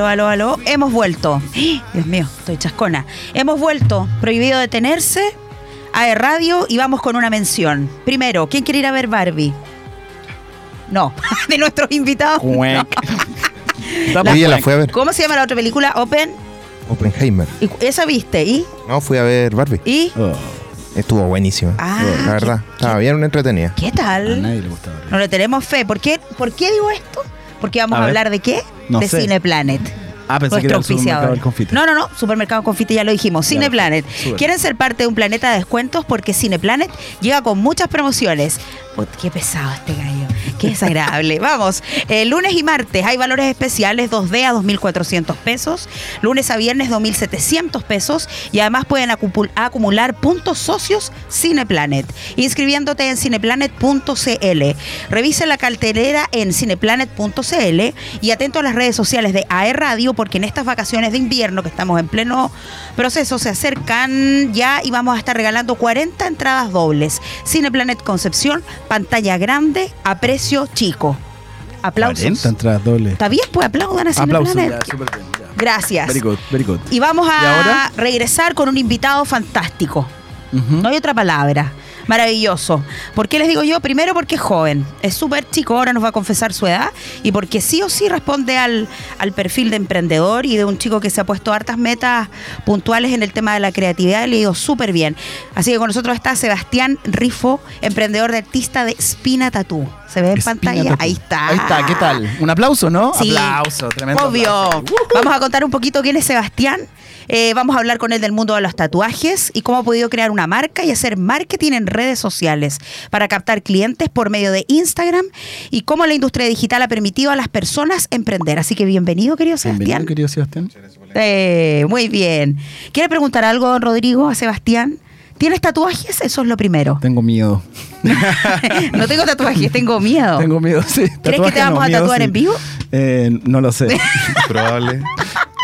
Aló, aló, aló. Hemos vuelto. Dios mío, estoy chascona. Hemos vuelto. Prohibido detenerse. A Radio y vamos con una mención. Primero, ¿quién quiere ir a ver Barbie? No, de nuestros invitados. no. La- fue a ver. ¿Cómo se llama la otra película? Open. Oppenheimer. ¿Y ¿Esa viste? ¿Y? No, fui a ver Barbie. ¿Y? Oh, Estuvo buenísima. Ah, la verdad. Estaba bien entretenida. ¿Qué a tal? nadie le gustaba. No le tenemos fe. ¿Por qué, ¿Por qué digo esto? Porque vamos a, A hablar de qué? No de sé. Cineplanet. Ah, pensé que era el supermercado del confite. No, no, no, Supermercado Confite ya lo dijimos. Cineplanet. ¿Quieren ser parte de un planeta de descuentos? Porque Cineplanet llega con muchas promociones. Put, qué pesado este gallo. Qué desagradable. Vamos, eh, lunes y martes hay valores especiales 2D a 2.400 pesos, lunes a viernes 2.700 pesos y además pueden acumular puntos socios Cineplanet, inscribiéndote en cineplanet.cl. Revise la cartelera en cineplanet.cl y atento a las redes sociales de AE Radio porque en estas vacaciones de invierno que estamos en pleno proceso se acercan ya y vamos a estar regalando 40 entradas dobles. Cineplanet Concepción, pantalla grande a precio chico. Aplausos. 40 entradas dobles. Está bien, pues aplaudan a Aplausos. Cineplanet. ya, súper bien, ya. Gracias. Very good, very good. Y vamos a ¿Y ahora? regresar con un invitado fantástico. No hay otra palabra. Maravilloso. ¿Por qué les digo yo? Primero porque es joven, es súper chico, ahora nos va a confesar su edad y porque sí o sí responde al, al perfil de emprendedor y de un chico que se ha puesto hartas metas puntuales en el tema de la creatividad y le digo súper bien. Así que con nosotros está Sebastián Rifo, emprendedor de artista de Spina Tattoo. ¿Se ve en Espina pantalla? Tattoo. Ahí está. Ahí está, ¿qué tal? Un aplauso, ¿no? Sí. Aplauso, tremendo. Obvio. aplauso. Vamos a contar un poquito quién es Sebastián. Eh, vamos a hablar con él del mundo de los tatuajes y cómo ha podido crear una marca y hacer marketing en redes sociales para captar clientes por medio de Instagram y cómo la industria digital ha permitido a las personas emprender. Así que bienvenido, querido Bienvenido, Sebastián. querido Sebastián. Eh, muy bien. ¿Quiere preguntar algo, don Rodrigo, a Sebastián? ¿Tienes tatuajes? Eso es lo primero. Tengo miedo. no tengo tatuajes, tengo miedo. Tengo miedo, sí. ¿Crees que Tatuaje te vamos no, a miedo, tatuar sí. en vivo? Eh, no lo sé. Probable.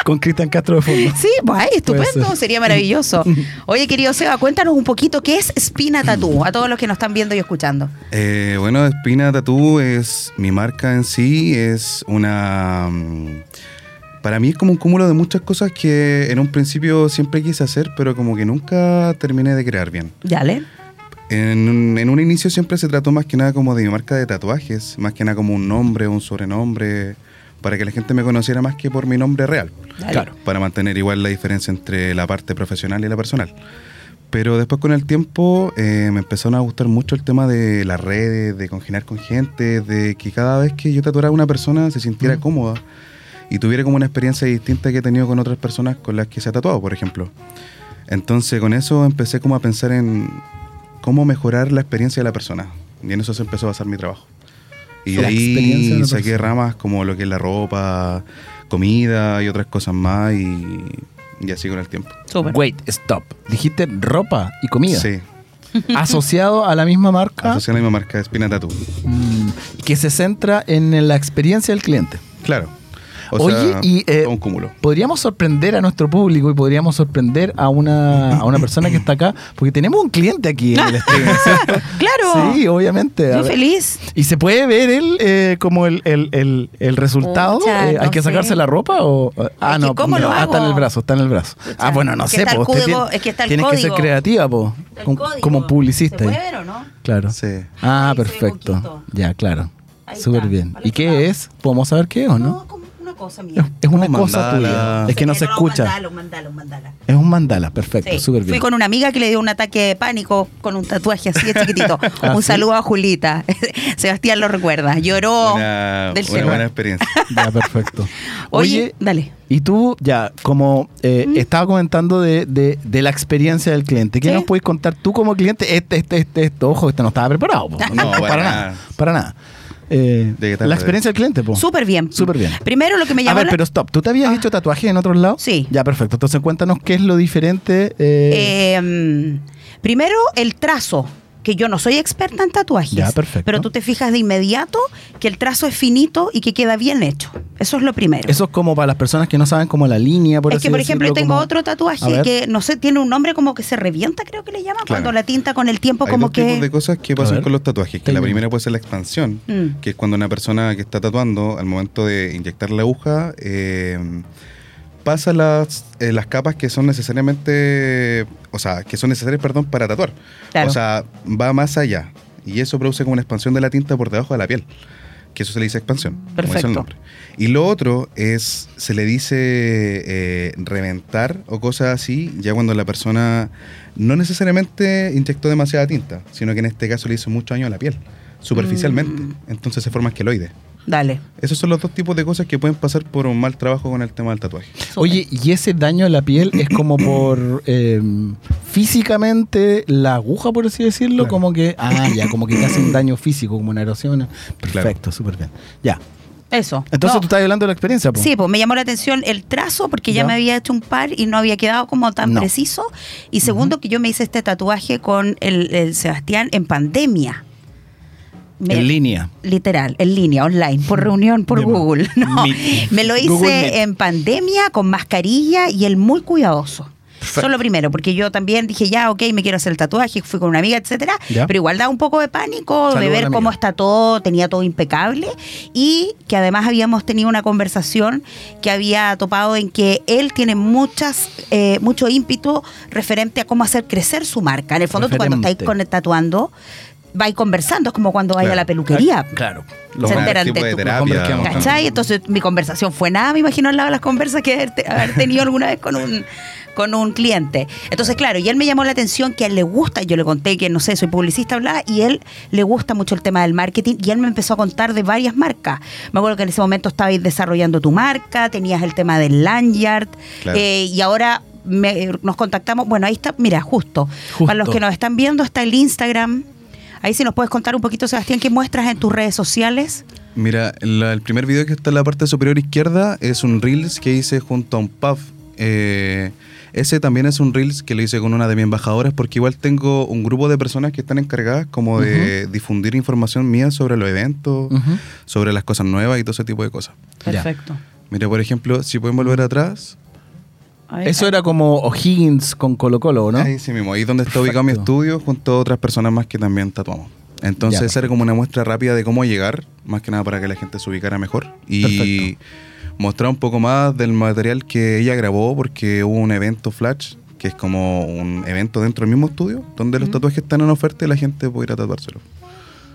Con Cristian Castro de fondo. Sí, pues estupendo, ser. sería maravilloso. Oye, querido Seba, cuéntanos un poquito qué es Spina Tattoo, a todos los que nos están viendo y escuchando. Eh, bueno, Espina Tattoo es mi marca en sí, es una... mm, Para mí es como un cúmulo de muchas cosas que en un principio siempre quise hacer, pero como que nunca terminé de crear bien. Dale. En un, en un inicio siempre se trató más que nada como de mi marca de tatuajes, más que nada como un nombre, un sobrenombre, para que la gente me conociera más que por mi nombre real. Dale. Claro. para mantener igual la diferencia entre la parte profesional y la personal. Pero después con el tiempo eh, me empezaron a gustar mucho el tema de las redes, de congeniar con gente, de que cada vez que yo tatuara a una persona se sintiera cómoda y tuviera como una experiencia distinta que he tenido con otras personas con las que se ha tatuado, por ejemplo. Entonces con eso empecé como a pensar en cómo mejorar la experiencia de la persona. Y en eso se empezó a basar mi trabajo. Y de ahí saqué persona. ramas como lo que es la ropa, comida y otras cosas más y, y así con el tiempo. Wait, stop. Dijiste ropa y comida. Sí, Asociado a la misma marca asocié a la misma marca de Espina Tattoo. mm, que se centra en la experiencia del cliente. Claro. O Oye, sea, y, eh, todo un cúmulo. Podríamos sorprender a nuestro público y podríamos sorprender a una, a una persona que está acá, porque tenemos un cliente aquí en el streaming, ¿cierto? Claro. Sí, obviamente. A Yo feliz. ¿Y se puede ver el, eh, como el, el, el, el resultado? Pucha, Eh, ¿Hay no que sé. sacarse la ropa o...? Ah, Es que no, ¿cómo lo ah, está en el brazo, está en el brazo. Pucha, Ah, bueno, no es que sé, el po, código- tiene- es que está el Tienes que ser creativa, po, como, código. como publicista. ¿Se puede ver o no? Claro. Sí. Ah, Ahí perfecto. Ya, claro. Súper bien. ¿Y qué es? ¿Podemos saber qué es o no? Cosa Es, mía. es una cosa mandala. tuya. Es que no se Un escucha. mandala, un mandala, un mandala. Es un mandala, perfecto, Sí. súper bien. Fui con una amiga que le dio un ataque de pánico con un tatuaje así de chiquitito. ¿Ah, un sí? saludo a Julita. Sebastián lo recuerda. Lloró Una, del una buena experiencia. Ya, perfecto. Oye, Oye, dale. y tú, ya, como eh, estaba comentando de, de- de la experiencia del cliente, ¿qué Sí. nos puedes contar tú como cliente? Este, este, este, esto, ojo, este no estaba preparado. No, para nada. nada. Para nada. Eh, ¿De qué tal, la experiencia del cliente, po. Súper bien. Súper bien. Primero lo que me A llamó ver, la- pero stop. ¿Tú te habías hecho tatuajes en otros lados? Sí. Ya, perfecto. Entonces cuéntanos qué es lo diferente. eh, Eh, primero, el trazo que yo no soy experta en tatuajes, Ya, perfecto. pero tú te fijas de inmediato que el trazo es finito y que queda bien hecho. Eso es lo primero. Eso es como para las personas que no saben como la línea, por es así que, por ejemplo, yo tengo como- otro A tatuaje que, no sé, tiene un nombre como que se revienta, creo que le llaman, Claro. cuando la tinta con el tiempo Hay como dos tipos de que... cosas que A pasan con los tatuajes. Que la primera puede ser la expansión, Mm. que es cuando una persona que está tatuando, al momento de inyectar la aguja, eh, pasa las, eh, las capas que son necesariamente, o sea, que son necesarias, perdón, para tatuar. Claro. O sea, va más allá. Y eso produce como una expansión de la tinta por debajo de la piel. Que eso se le dice expansión. como Perfecto. el. Y lo otro es, se le dice eh, reventar o cosas así, ya cuando la persona no necesariamente inyectó demasiada tinta, sino que en este caso le hizo mucho daño a la piel, superficialmente. Mm. Entonces se forma queloide. Dale. Esos son los dos tipos de cosas que pueden pasar por un mal trabajo con el tema del tatuaje. Oye, ¿y ese daño a la piel es como por eh, físicamente la aguja, por así decirlo? Claro. Como que, ah, ya, como que te hace un daño físico, como una erosión. Perfecto, súper bien. Ya. Eso. Entonces No. tú estás hablando de la experiencia, po. Sí, pues me llamó la atención el trazo porque ya, Ya. me había hecho un par y no había quedado como tan No. preciso. Y segundo, que yo me hice este tatuaje con el, el Sebastián en pandemia. Me- En línea. Literal, en línea, online, por reunión, por. Google. No, Meet. me lo hice en pandemia, con mascarilla y él muy cuidadoso. Perfecto. Eso es lo primero, porque yo también dije, ya, ok, me quiero hacer el tatuaje, fui con una amiga, etcétera, Ya. pero igual da un poco de pánico de ver cómo está todo, tenía todo impecable y que además habíamos tenido una conversación que había topado en que él tiene muchas, eh, mucho ímpetu referente a cómo hacer crecer su marca. En el fondo, tú cuando estáis con el tatuando, vais conversando, es como cuando vais a Claro. la peluquería. Claro. Se Los enteran de tu- terapia. ¿Cachai? Entonces mi conversación fue nada, me imagino al lado de las conversas que haber, te- haber tenido alguna vez con un con un cliente. Entonces, claro, y él me llamó la atención que a él le gusta, yo le conté que, no sé, soy publicista, bla, y él le gusta mucho el tema del marketing, y él me empezó a contar de varias marcas. Me acuerdo que en ese momento estabais desarrollando tu marca, tenías el tema del lanyard, Claro. eh, y ahora me- nos contactamos, bueno, ahí está, mira, justo, Justo. para los que nos están viendo está el Instagram, ahí si nos puedes contar un poquito, Sebastián, ¿qué muestras en tus redes sociales? Mira, la- el primer video que está en la parte superior izquierda es un Reels que hice junto a un Puff. Eh, ese también es un Reels que lo hice con una de mis embajadoras porque igual tengo un grupo de personas que están encargadas como de difundir información mía sobre los eventos, sobre las cosas nuevas y todo ese tipo de cosas. Perfecto. Mira, por ejemplo, si pueden volver atrás, Ahí- Eso era como O'Higgins con Colo Colo, ¿no? ahí sí mismo, ahí donde está ubicado mi estudio junto a otras personas más que también tatuamos. Entonces Ya, esa era como una muestra rápida de cómo llegar, más que nada para que la gente se ubicara mejor. Y Perfecto. mostrar un poco más del material que ella grabó porque hubo un evento flash, que es como un evento dentro del mismo estudio, donde los tatuajes están en oferta y la gente puede ir a tatuárselo.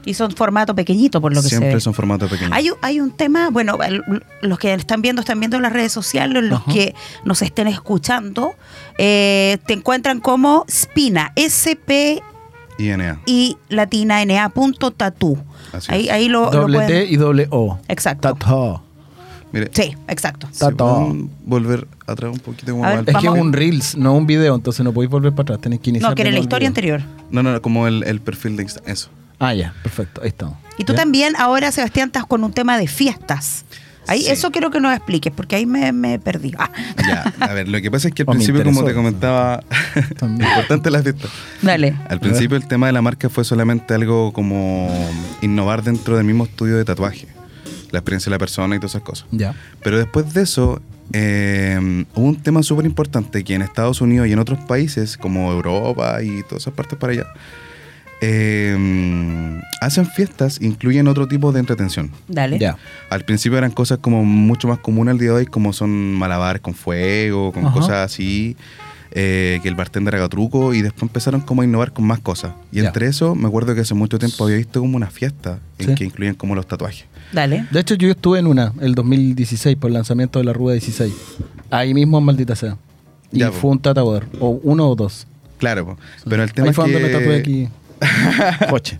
Y son formato pequeñito, por lo que Siempre se ve. son formatos pequeños. Hay, un- hay un tema, bueno, los que están viendo, están viendo las redes sociales, los Ajá. que nos estén escuchando, eh, te encuentran como Spina, S-P INA. y latina N-A punto tatú. Así Ahí, ahí lo, lo Doble pueden- T y doble O. Exacto. Tato. Mire, Sí, exacto. pueden volver atrás un poquito como ver, Es que es un Reels, no un video, entonces no podéis volver para atrás. Tenéis que iniciar. No, que era la historia video. anterior. No, no, como el, el perfil de Instagram. Eso. Ah, ya, perfecto. Ahí estamos. Y tú ¿Ya? también ahora, Sebastián, estás con un tema de fiestas. Ahí, Sí. Eso quiero que nos expliques, porque ahí me, me perdí. Ah, Ya, a ver, lo que pasa es que al principio, como te comentaba, importante la fiesta. dale. Al principio el tema de la marca fue solamente algo como innovar dentro del mismo estudio de tatuaje, la experiencia de la persona y todas esas cosas. Ya. Pero después de eso, eh, hubo un tema súper importante que en Estados Unidos y en otros países como Europa y todas esas partes para allá, eh, hacen fiestas, incluyen otro tipo de entretención. Dale. Ya. Al principio eran cosas como mucho más comunes al día de hoy, como son malabares con fuego, con Ajá. cosas así, eh, que el bartender haga truco, y después empezaron como a innovar con más cosas. Y Ya. entre eso, me acuerdo que hace mucho tiempo había visto como una fiesta en Sí. que incluían como los tatuajes. Dale. De hecho, yo estuve en una, el 2016, por el lanzamiento de la Rueda 16. Ahí mismo en Maldita Sea. Y Ya, po. fue un tatuador, o uno o dos. Claro, po. pero el tema Ahí es fue que... donde me tatué aquí. Coche.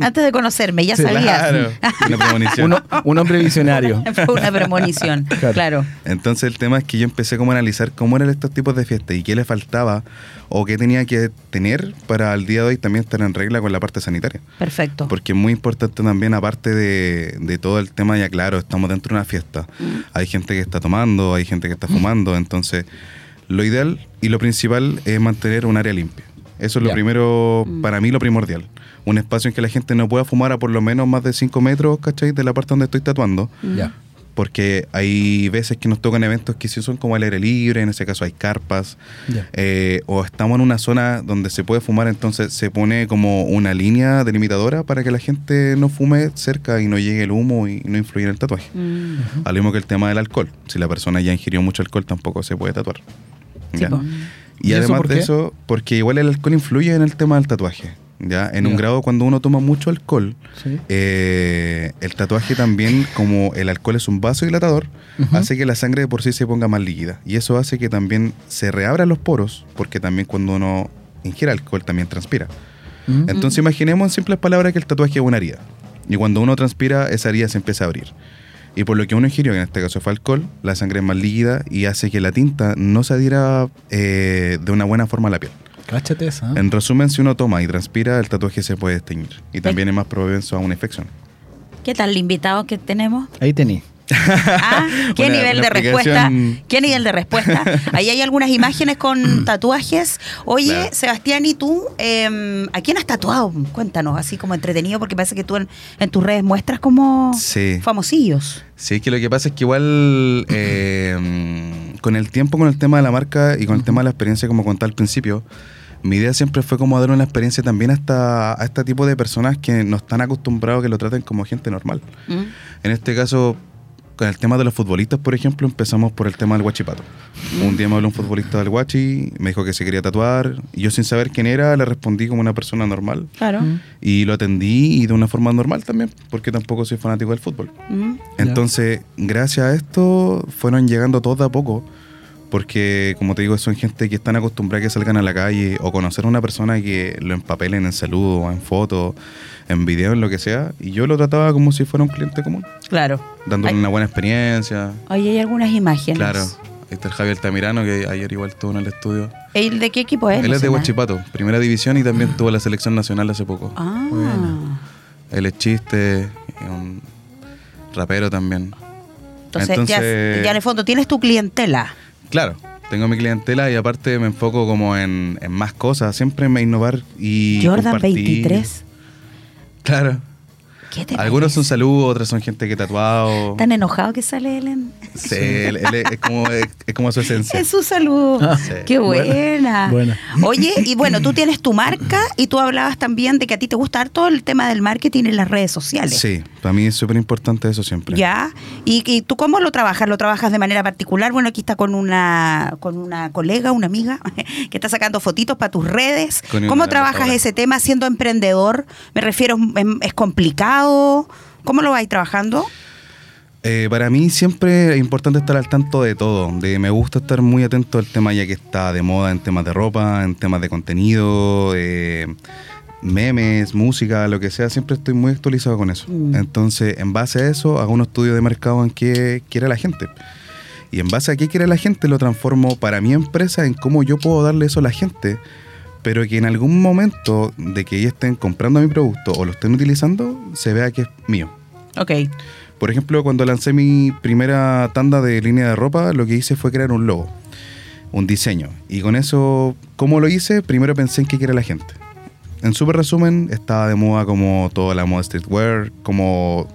Antes de conocerme, ya Sí, sabías. Claro, una premonición. Uno- un hombre visionario. Fue una premonición. Claro. claro. Entonces el tema es que yo empecé como a analizar cómo eran estos tipos de fiestas y qué le faltaba o qué tenía que tener para al día de hoy también estar en regla con la parte sanitaria. Perfecto. Porque es muy importante también, aparte de, de todo el tema, ya claro, estamos dentro de una fiesta. Hay gente que está tomando, hay gente que está fumando, entonces lo ideal y lo principal es mantener un área limpia. Eso es lo Ya. primero, Mm. para mí lo primordial. Un espacio en que la gente no pueda fumar a por lo menos más de 5 metros, ¿cachai? De la parte donde estoy tatuando. Ya. Porque hay veces que nos tocan eventos que sí son como al aire libre, en ese caso hay carpas, Ya. eh, o estamos en una zona donde se puede fumar, entonces se pone como una línea delimitadora para que la gente no fume cerca y no llegue el humo y no influya en el tatuaje. Mm. Al mismo que el tema del alcohol. Si la persona ya ingirió mucho alcohol, tampoco se puede tatuar. Sí. Y, ¿Y eso además de eso, porque igual el alcohol influye en el tema del tatuaje. ¿ya? En un grado, cuando uno toma mucho alcohol, Sí. eh, el tatuaje también, como el alcohol es un vasodilatador, Ujú. hace que la sangre de por sí se ponga más líquida. Y eso hace que también se reabran los poros, porque también cuando uno ingiere alcohol también transpira. Entonces imaginemos en simples palabras que el tatuaje es una herida. Y cuando uno transpira, esa herida se empieza a abrir. Y por lo que uno ingirió, que en este caso fue alcohol, la sangre es más líquida y hace que la tinta no se adhiera eh, de una buena forma a la piel. Cáchate esa. ¿eh? En resumen, si uno toma y transpira, el tatuaje se puede desteñir. Y también es más propenso a una infección. ¿Qué tal el invitado que tenemos? Ahí tení. Ah, ¿Qué Una- nivel una de respuesta? ¿Qué nivel de respuesta? Ahí hay algunas imágenes con tatuajes. Oye, Claro. Sebastián, ¿y tú? eh, ¿A quién has tatuado? Cuéntanos, así como entretenido, porque parece que tú en, en tus redes muestras como Sí. famosillos. Sí, es que lo que pasa es que igual eh, con el tiempo, con el tema de la marca y con el tema de la experiencia, como conté al principio, mi idea siempre fue como dar una experiencia también a, esta- a este tipo de personas que no están acostumbrados a que lo traten como gente normal. ¿Mm? En este caso, con el tema de los futbolistas, por ejemplo, empezamos por el tema del guachipato. Un día me habló un futbolista del guachi, me dijo que se quería tatuar, y yo sin saber quién era, le respondí como una persona normal. Claro. Mm. Y lo atendí y de una forma normal también, porque tampoco soy fanático del fútbol. ¿Mm? Entonces, gracias a esto, fueron llegando todos de a poco, porque, como te digo, son gente que están acostumbradas a que salgan a la calle o conocer a una persona que lo empapelen en saludo, en foto, en video, en lo que sea, y yo lo trataba como si fuera un cliente común, Claro. dándole una buena experiencia. Ahí hay algunas imágenes. Claro. Ahí está el Javier Tamirano, que ayer igual estuvo en el estudio. ¿El de qué equipo es? Él es de. Huachipato, primera división, y también estuvo en la selección nacional hace poco. Ah. Buena. Él es chiste, un rapero también. Entonces, Entonces- Ya, ya en el fondo tienes tu clientela. Claro, tengo mi clientela y aparte me enfoco como en, en más cosas, siempre me innovar y Jordan compartir. 23. Claro. ¿Qué te Algunos son saludos, otros son gente que tatuado. ¿Tan enojado que sale él en...? Sí, él- él es, como, es, es como su esencia. Es su saludo. Ah, Sí. Qué Buena. Oye, y bueno, tú tienes tu marca y tú hablabas también de que a ti te gusta todo el tema del marketing en las redes sociales. Sí, para mí es súper importante eso siempre. ¿Ya? ¿Y, y tú cómo lo trabajas? ¿Lo trabajas de manera particular? Bueno, aquí está con una, con una colega, una amiga, que está sacando fotitos para tus redes. Con ¿Cómo trabajas ese tema siendo emprendedor? Me refiero, ¿es, es ¿Cómo lo vais trabajando? Eh, para mí siempre es importante estar al tanto de todo. De, me gusta estar muy atento al tema ya que está de moda en temas de ropa, en temas de contenido, eh, memes, música, lo que sea. Siempre estoy muy actualizado con eso. Mm. Entonces, en base a eso, hago un estudio de mercado en qué quiere la gente. Y en base a qué quiere la gente, lo transformo para mi empresa en cómo yo puedo darle eso a la gente. Pero que en algún momento de que ellos estén comprando mi producto o lo estén utilizando, se vea que es mío. Ok. Por ejemplo, cuando lancé mi primera tanda de línea de ropa, lo que hice fue crear un logo, un diseño. Y con eso, ¿cómo lo hice? Primero pensé en qué quiere la gente. En súper resumen, estaba de moda como toda la moda streetwear, como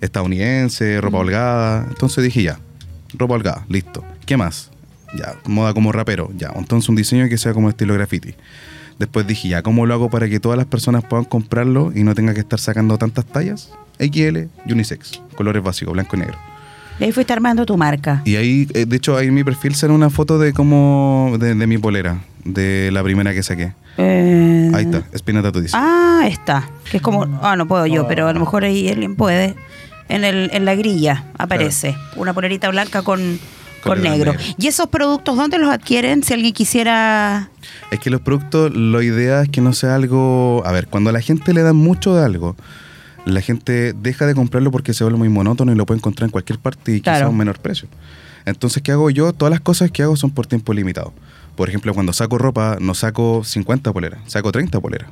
estadounidense, ropa holgada. Entonces dije ya, ropa holgada, listo. ¿Qué más? Ya, moda como rapero, ya. Entonces un diseño que sea como estilo graffiti. Después dije ya, ¿cómo lo hago para que todas las personas puedan comprarlo y no tenga que estar sacando tantas tallas? XL, unisex, colores básicos, blanco y negro. Y ahí fuiste armando tu marca. Y ahí, eh, de hecho, ahí en mi perfil sale una foto de cómo, de, de mi polera, de la primera que saqué. Eh, Ahí está, Espina Tattoo dice. Ah, está. Que es como. Ah, no puedo yo, pero a lo mejor ahí alguien puede. En, el, en la grilla aparece una polerita blanca con, con negro. negro. ¿Y esos productos dónde los adquieren? Si alguien quisiera. Es que los productos, la idea es que no sea algo... A ver, cuando a la gente le dan mucho de algo, la gente deja de comprarlo porque se vuelve muy monótono y lo puede encontrar en cualquier parte y quizá Claro. a un menor precio. Entonces, ¿qué hago yo? Todas las cosas que hago son por tiempo limitado. Por ejemplo, cuando saco ropa, no saco 50 poleras, saco 30 poleras.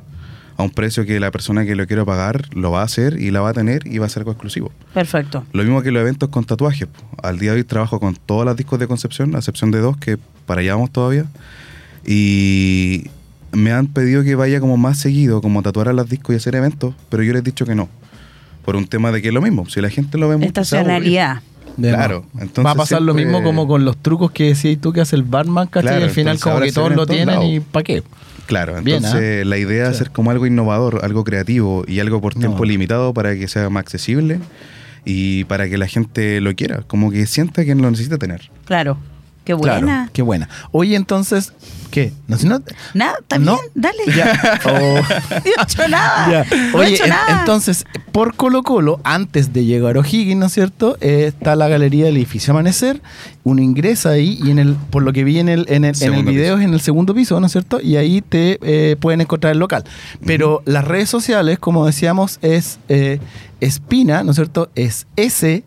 A un precio que la persona que lo quiero pagar lo va a hacer y la va a tener y va a ser algo exclusivo. Perfecto. Lo mismo que los eventos con tatuajes. Al día de hoy trabajo con todas las discos de Concepción, a excepción de dos, que para allá vamos todavía. Y me han pedido que vaya como más seguido, como tatuar a las discos y hacer eventos, pero yo les he dicho que no. Por un tema de que es lo mismo. Si la gente lo ve mucho. Estacionalidad. De Claro, entonces Va a pasar lo mismo como con los trucos que decías tú que hace el barman, ¿cachai? Claro, y al final como que todos lo tienen y. ¿para qué? Claro, Bien, entonces la idea es hacer como algo innovador, algo creativo y algo por No. tiempo limitado para que sea más accesible y para que la gente lo quiera, como que sienta que lo necesita tener. Claro. Qué buena. Claro, qué buena. Oye, entonces, ¿qué? No, si no, Nada, también, No. dale. Ya. Oh. No he hecho nada. Ya. No he Oye, hecho en- nada. entonces, por Colo Colo, antes de llegar a O'Higgins, ¿no es cierto? Eh, está la galería del edificio Amanecer. Uno ingresa ahí y en el, por lo que vi en el, en el, en el Segundo video piso. es en el segundo piso, ¿no es cierto? Y ahí te eh, pueden encontrar el local. Pero las redes sociales, como decíamos, es eh, Espina, ¿no es cierto? Es S,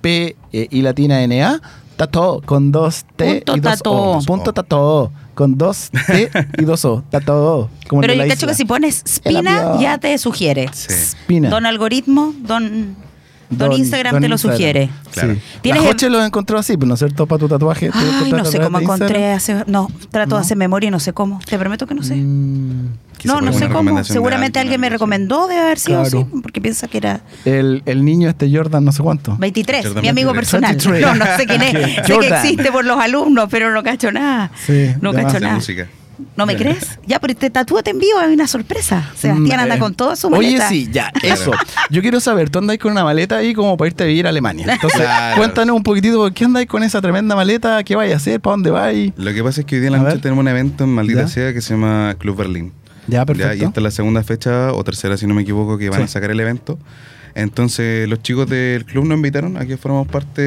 P y latina N A. Tato con dos T Punto y dos tato. O. Punto tato con dos T y dos O. Tato. Como Pero yo cacho que si pones Spina, ya te sugiere. Sí. Espina. Don algoritmo, don, don, Instagram te lo Instagram. sugiere. Claro. Sí. ¿Tienes La el- Joche lo encontró así, pues, ¿no es cierto? Para tu tatuaje. tu- tu Ay, no sé de cómo encontré. Hace- no, trato No. de hacer memoria y no sé cómo. Te prometo que no sé. Mm, no, no sé cómo. de Seguramente alguien me recomendó, debe haber sido Claro. así, porque piensa que era el, el niño este Jordan, no sé cuánto. 23, Jordan mi amigo 23. personal. 23. No, no sé quién es. Sé que existe por los alumnos, pero no cacho nada. Sí, no de cacho nada. música. ¿No me crees? Ya, pero te tatúate en vivo, hay una sorpresa. Sebastián Mm, anda eh, con todo su Oye, maleta. sí, ya, eso. Yo quiero saber, tú andáis con una maleta ahí como para irte a vivir a Alemania. Entonces, Claro. cuéntanos un poquitito, ¿por qué andáis con esa tremenda maleta? ¿Qué vais a hacer? ¿Para dónde vais? Lo que pasa es que hoy día en la A noche ver. tenemos un evento en Maldita Ya. Sea que se llama Club Berlín. Ya, Ya, perfecto. y esta es la segunda fecha o tercera, si no me equivoco, que van Sí. a sacar el evento. Entonces, los chicos del club nos invitaron a que fuéramos parte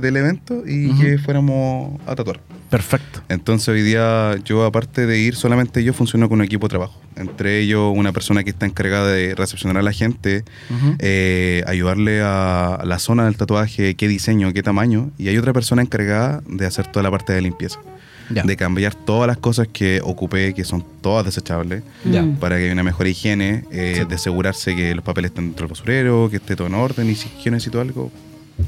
del evento y que fuéramos a tatuar. Perfecto. Entonces, hoy día, yo, aparte de ir solamente yo, funciono con un equipo de trabajo. Entre ellos, una persona que está encargada de recepcionar a la gente, eh, ayudarle a la zona del tatuaje, qué diseño, qué tamaño. Y hay otra persona encargada de hacer toda la parte de limpieza. Ya. De cambiar todas las cosas que ocupé, que son todas desechables Ya. Mm. para que haya una mejor higiene, eh, de asegurarse que los papeles estén dentro del basurero, que esté todo en orden y si yo necesito algo.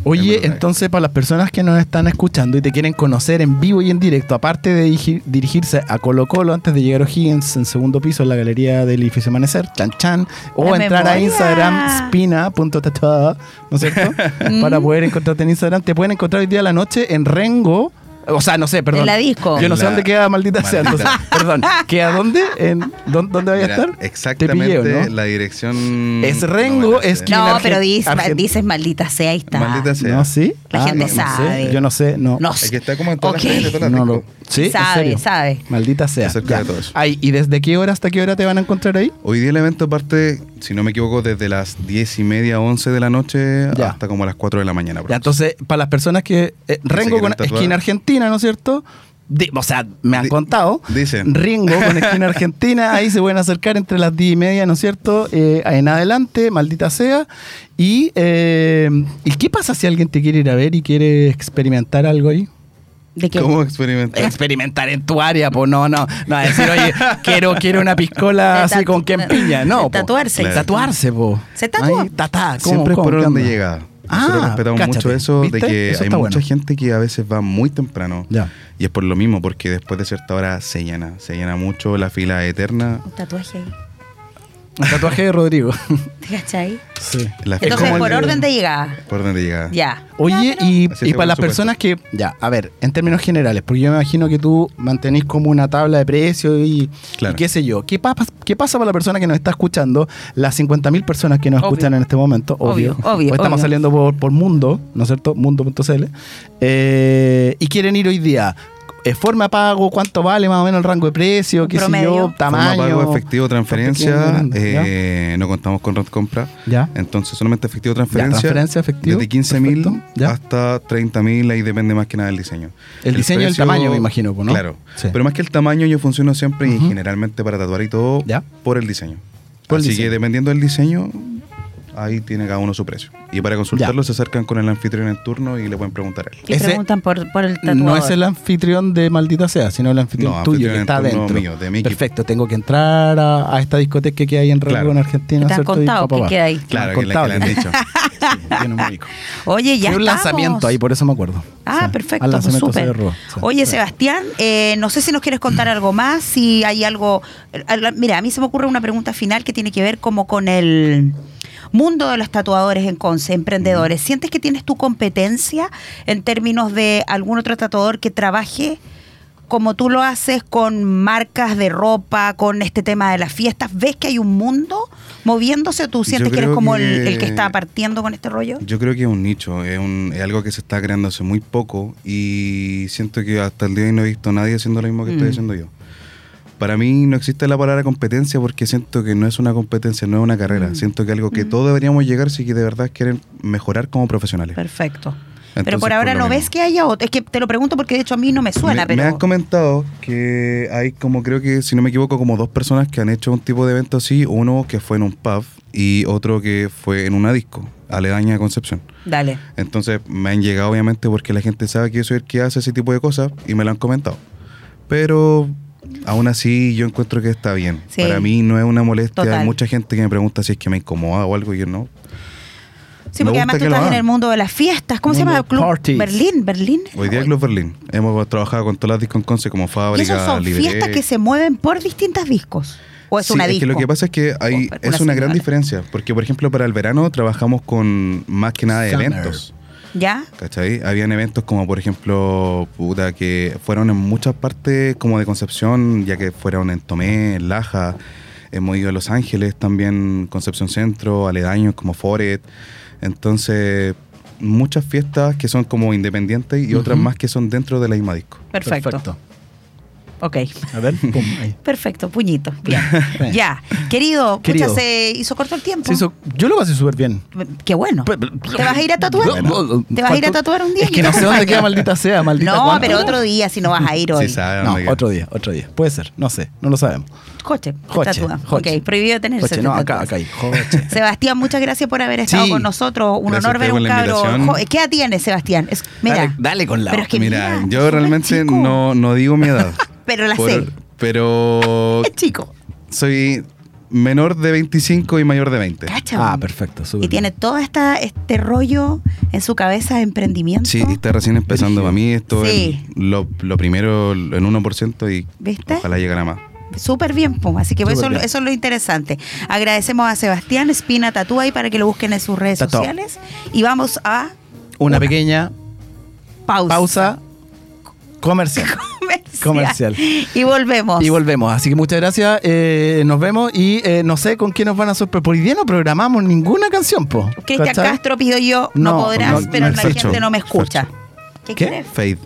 Oye, entonces para las personas que nos están escuchando y te quieren conocer en vivo y en directo, aparte de dirigi- dirigirse a Colo Colo antes de llegar a O'Higgins en segundo piso en la galería del edificio Amanecer, chan chan, o La entrar a. Instagram spina.tatuada, ¿no es cierto? para poder encontrarte en Instagram, te pueden encontrar hoy día a la noche en Rengo. O sea, no sé, perdón. En la disco. Yo no sé la- dónde queda maldita, sea. Entonces, perdón. ¿Queda dónde? ¿En, dónde, ¿Dónde vaya a estar? Exactamente Te pillé, ¿o ¿no? la dirección. Es Rengo, no sé. es que- No, pero dices, Argen- dices maldita sea, ahí está. Maldita sea. ¿No, sí? La gente no, no sabe. sé. Yo no sé, no. No Es que está como en todas Ok. las todas las No, no. discos. ¿Sí? ¿En Sabe, serio? sabe. Maldita sea. Acerca de todo eso. Ay, ¿Y desde qué hora hasta qué hora te van a encontrar ahí? Hoy día el evento parte, si no me equivoco, desde las 10 y media, 11 de la noche Ya. hasta como las 4 de la mañana. Ya, entonces, para las personas que. eh, Rengo con tatuar. esquina argentina, ¿no es cierto? Di- o sea, me han Di- contado. dicen. Ringo con esquina argentina, ahí se pueden acercar entre las 10 y media, ¿no es cierto? Eh, en adelante, maldita sea. Y, eh, ¿Y qué pasa si alguien te quiere ir a ver y quiere experimentar algo ahí? ¿De qué? ¿Cómo experimentar? Experimentar en tu área, pues no, no. No, decir, oye, quiero, quiero una piscola así con quien piña. No, po. Tatuarse. Claro. Tatuarse, po. ¿Se tatúa? Tatá, ¿cómo, Siempre es cómo, por qué orden de onda? llegada. Ah, Nosotros respetamos cáchate. mucho eso ¿Viste? de que Eso hay mucha bueno. gente que a veces va muy temprano. Ya. Y es por lo mismo, porque después de cierta hora se llena. Se llena mucho, la fila es eterna. Un tatuaje ahí. Un tatuaje de Rodrigo. ¿Te cachai? sí. La Entonces, por el de- orden de llegada. por orden de llegada. Ya. Oye, y, para las supuesto. personas que, ya, a ver, en términos generales, porque yo me imagino que tú mantenís como una tabla de precios y, Claro. y qué sé yo. ¿Qué, pa- ¿Qué pasa para la persona que nos está escuchando? Las 50.000 personas que nos Obvio. escuchan en este momento, obvio. Obvio, obvio, Pues estamos obvio. saliendo por, por Mundo, ¿no es cierto? Mundo.cl. Eh, y quieren ir hoy día. Eh, forma de pago, cuánto vale más o menos el rango de precio, qué sé yo, Forma tamaño. pago, efectivo, transferencia. eh, no contamos con red compra. ¿Ya? Entonces, solamente efectivo, Ya, transferencia. transferencia, efectivo. Desde 15 mil hasta 30 mil, ahí depende más que nada del diseño. El diseño y el tamaño, me imagino, ¿no? Claro. Sí. Pero más que el tamaño, yo funciono siempre y generalmente para tatuar y todo Ya. por el diseño. Por el Así diseño. que dependiendo del diseño, ahí tiene cada uno su precio. Y para consultarlo, se acercan con el anfitrión en turno y le pueden preguntar a él. Y Ese- preguntan por, por el tatuador. No es el anfitrión de Maldita Sea, sino el anfitrión No, tuyo anfitrión que está adentro. mío, de mi. Perfecto, tengo que entrar a, a esta discoteca que hay en Rengo, Claro. en Argentina. ¿Te han contado pa. queda ahí? Claro, que le, que han dicho. Rico. Oye, ya Fue un estamos. lanzamiento ahí, por eso me acuerdo. Ah, Sí, perfecto, al pues lanzamiento súper. se derrubó, sí. Oye, Sí. Sebastián, eh, no sé si nos quieres contar algo más, si hay algo... eh, Mira, a mí se me ocurre una pregunta final que tiene que ver como con el mundo de los tatuadores en Conce, emprendedores. ¿Sientes que tienes tu competencia en términos de algún otro tatuador que trabaje como tú lo haces con marcas de ropa, con este tema de las fiestas? ¿Ves que hay un mundo moviéndose tú sientes que eres como el, que- el que está partiendo con este rollo? Yo creo que es un nicho, es, un- es algo que se está creando hace muy poco y siento que hasta el día de hoy no he visto a nadie haciendo lo mismo que Mm. estoy haciendo yo. Para mí no existe la palabra competencia porque siento que no es una competencia, no es una carrera. Mm. Siento que algo que Mm. todos deberíamos llegar si que de verdad quieren mejorar como profesionales. Perfecto. Pero por ahora no mismo. ves que haya otro. Es que te lo pregunto porque de hecho a mí no me suena, me, pero. me han comentado que hay como creo que si no me equivoco como dos personas que han hecho un tipo de evento así, uno que fue en un pub y otro que fue en una disco, aledaña a Concepción. Dale. Entonces me han llegado obviamente porque la gente sabe que yo soy el que hace ese tipo de cosas y me lo han comentado. Pero aún así yo encuentro que está bien. Sí. Para mí no es una molestia. Total. Hay mucha gente que me pregunta si es que me incomoda o algo y yo no. Sí, Me porque gusta además tú estás en el mundo de las fiestas. ¿Cómo se llama el club? parties. Berlín, Berlín. Hoy día es Club Berlín. Hemos trabajado con todas las discos en Conce como Y fábrica, esos son fiestas que se mueven por distintas discos. ¿O es Sí, una es disco? que lo que pasa es que hay, es una una gran diferencia. Porque, por ejemplo, para el verano trabajamos con más que nada de Summer. eventos. ¿Ya? ¿Cachai? Habían eventos como, por ejemplo, puta, que fueron en muchas partes como de Concepción, ya que fueron en Tomé, en Laja, hemos ido a Los Ángeles también, Concepción Centro, aledaños como Foret. Entonces, muchas fiestas que son como independientes y otras más que son dentro de la misma disco. Perfecto. Ok. A ver, pum, ahí. Perfecto, puñito. Bien. Ya. Querido, Querido. pucha, se hizo corto el tiempo. Se hizo- yo lo pasé súper bien. Qué bueno. ¿Te vas a ir a tatuar? Bueno. ¿Te vas a ir a tatuar un día? Es que no sé dónde queda maldita sea, maldita No, cuánto. pero otro día si no vas a ir hoy. Sí, sabe No, queda. otro día, otro día. Puede ser, no sé, no lo sabemos. Joche, Joche, tatúa. joche. Ok, prohibido tenerse. Joche, no, acá, acá hay. Joche. Sebastián, muchas gracias por haber estado Sí. con nosotros. Un Gracias honor ver un cabro. ¿Qué edad tienes, Sebastián? Es- mira. Dale, dale con la Pero es que Mira, mira, yo realmente no digo mi edad. Pero la Por- sé. Pero Es chico. soy menor de 25 y mayor de 20. Cacha. Ah, perfecto, súper Y tiene todo esta, este rollo en su cabeza de emprendimiento. Sí, está recién empezando para mí. Esto Sí. es lo, lo primero en 1% y ¿Viste? ojalá llegara más. Súper bien, pues. Así que Súper eso, es lo interesante. Agradecemos a Sebastián Espina Tatú ahí para que lo busquen en sus redes sociales. Y vamos a Una pequeña pausa. pausa comercial. Comercial. Comercial. Y volvemos. Y volvemos. Así que muchas gracias. eh, nos vemos y eh, no sé con qué nos van a sorprender. Por hoy día no programamos ninguna canción, po. Cristian ¿cachai? Castro pido yo, no, No, podrás, no, pero no, la Fercho, gente no me escucha. ¿Qué, ¿Qué? quieres? Fade.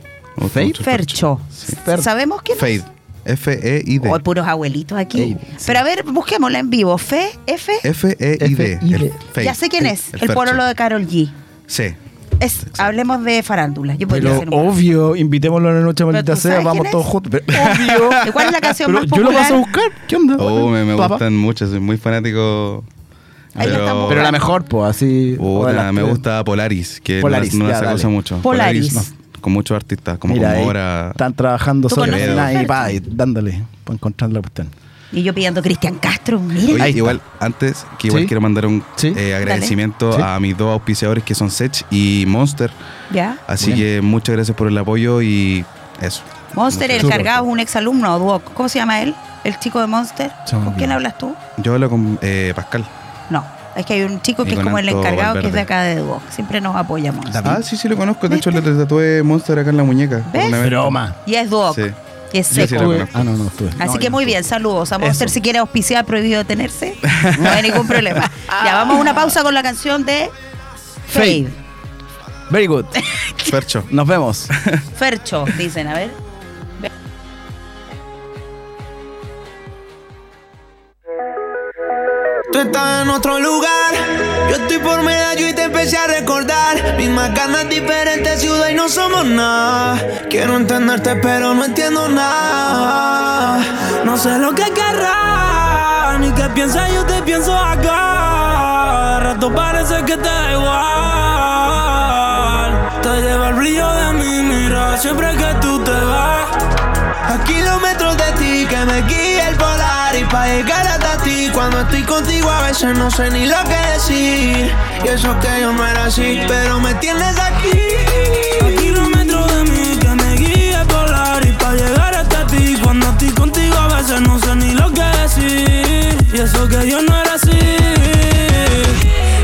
Fade? Fercho. Sí. Fer- ¿Sabemos quién es? Fade. F-E-I-D. Hoy puros abuelitos aquí. Sí. Pero a ver, busquémosla en vivo. Fe, F. F-E-I-D. El Fade. ya sé quién es. El, Fercho. pololo de Carol G. Sí. Es, hablemos de farándula. Yo podría Pero hacer un- obvio, invitémoslo a la noche maldita sea, vamos todos juntos. Pero- obvio. ¿Y cuál es la canción Pero más yo lo popular? paso a buscar. ¿Qué onda? Oh, me, gustan mucho. Soy muy fanático. Estamos Pero la mejor, pues, así. Me gusta Polaris, que Polaris, no, no ya, se dale. usa mucho. Polaris. no, con muchos artistas, como Mira, con Mora. están trabajando ¿Tú sobre pa, y dándole para encontrar la cuestión. Y yo pidiendo Cristian Castro. Miren. Oye, igual, antes que igual Sí. quiero mandar un Sí. eh, agradecimiento Sí. a mis dos auspiciadores que son Sech y Monster. ¿Ya? Así Bien. que muchas gracias por el apoyo y eso. Monster, el cargado, es un exalumno, Duoc. ¿Cómo se llama él? El chico de Monster. ¿Con quién hablas tú? Yo hablo con eh, Pascal. No. Es que hay un chico que es como el encargado, que es de acá de Duoc. Siempre nos apoyamos. David. Ah, sí, sí lo conozco. De hecho, le tatué Monster acá en la muñeca. ¿Ves? Broma. Y es Duoc. Sí. Y es Yo sí seco. lo conozco. Ah, no, no estuve. Así No, que yo muy no bien, saludos. A Monster si quiere auspiciar, prohibido detenerse. No hay ningún problema. Ya vamos a una pausa con la canción de Fade. Fade. Very good. Fercho. Nos vemos. Fercho, dicen, a ver. Tú estás en otro lugar, yo estoy por medallo y te empecé a recordar. Mismas ganas, diferentes ciudad y no somos nada. Quiero entenderte, pero no entiendo nada. No sé lo que querrás, ni qué piensas, yo te pienso acá. Rato parece que te da igual. Te lleva el brillo de mi mirada siempre que tú te vas. A kilómetros de ti que me guía el polar. volar y pa' llegar hasta ti. Cuando estoy contigo a veces no sé ni lo que decir. Y eso que yo no era así, pero me tienes aquí. A kilómetros de mí que me guíe volar y pa' llegar hasta ti. Cuando estoy contigo a veces no sé ni lo que decir. Y eso que yo no era así.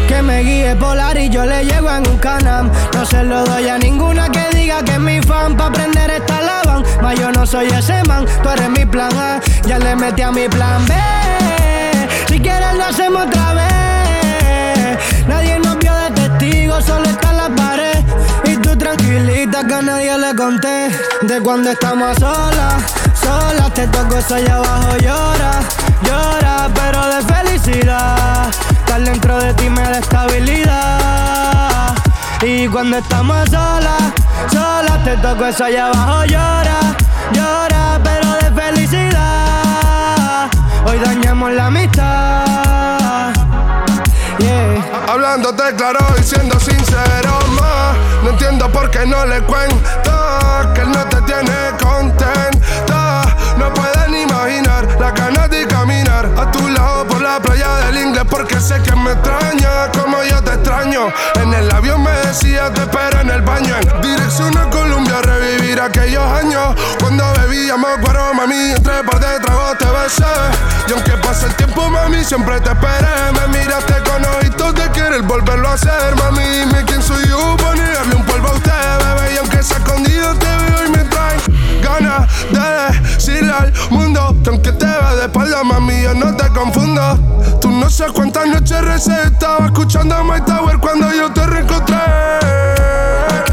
Que me guíe polar y yo le llego en un canam. No se lo doy a ninguna que diga que es mi fan. Pa' aprender esta yo no soy ese man, tú eres mi plan A. Ya le metí a mi plan B. Si quieres lo hacemos otra vez. Nadie nos vio de testigo, solo está la pared. Y tú tranquilita que a nadie le conté. De cuando estamos solas, solas. Te toco allá abajo, llora, llora, pero de felicidad. Estar dentro de ti me da estabilidad. Y cuando estamos solas, solas, te toco eso allá abajo, llora, llora, pero de felicidad. Hoy dañamos la amistad. Yeah. Hablándote claro y siendo sincero más No entiendo por qué no le cuento Que él no te tiene contenta No pueden imaginar la ganas de caminar A tu lado la playa del inglés Porque sé que me extraña como yo te extraño. En el avión me decía te espero en el baño En dirección a Colombia revivir aquellos años. Cuando bebíamos acuerdo mami Entre par de tragos te besé. Y aunque pase el tiempo mami siempre te esperé. Me miraste con ojitos de querer volverlo a hacer Mami. Dime quién soy yo para negarle un polvo a usted Bebé. Y aunque sea escondido te veo y me trae Ganas de decirle al mundo Que aunque te vea de espalda mami yo no te confundo Tú no sé cuántas noches recé Estaba escuchando My Tower cuando yo te reencontré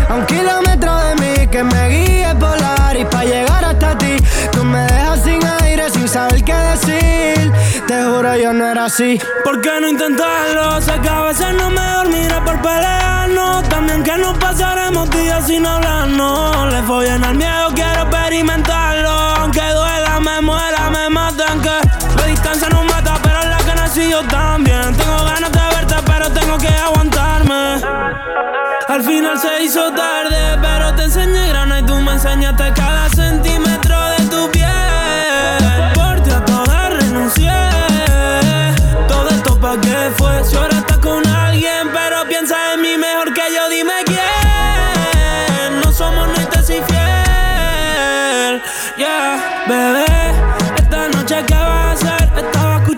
A un kilómetro de mí que me guíe volar y pa' llegar hasta ti tú me dejas sin aire, sin saber qué decir. Te juro yo no era así. ¿Por qué no intentarlo? Sé que a veces no me dormiré por pelearnos. También que no pasaremos días sin hablarnos. Le follen al miedo, quiero experimentar.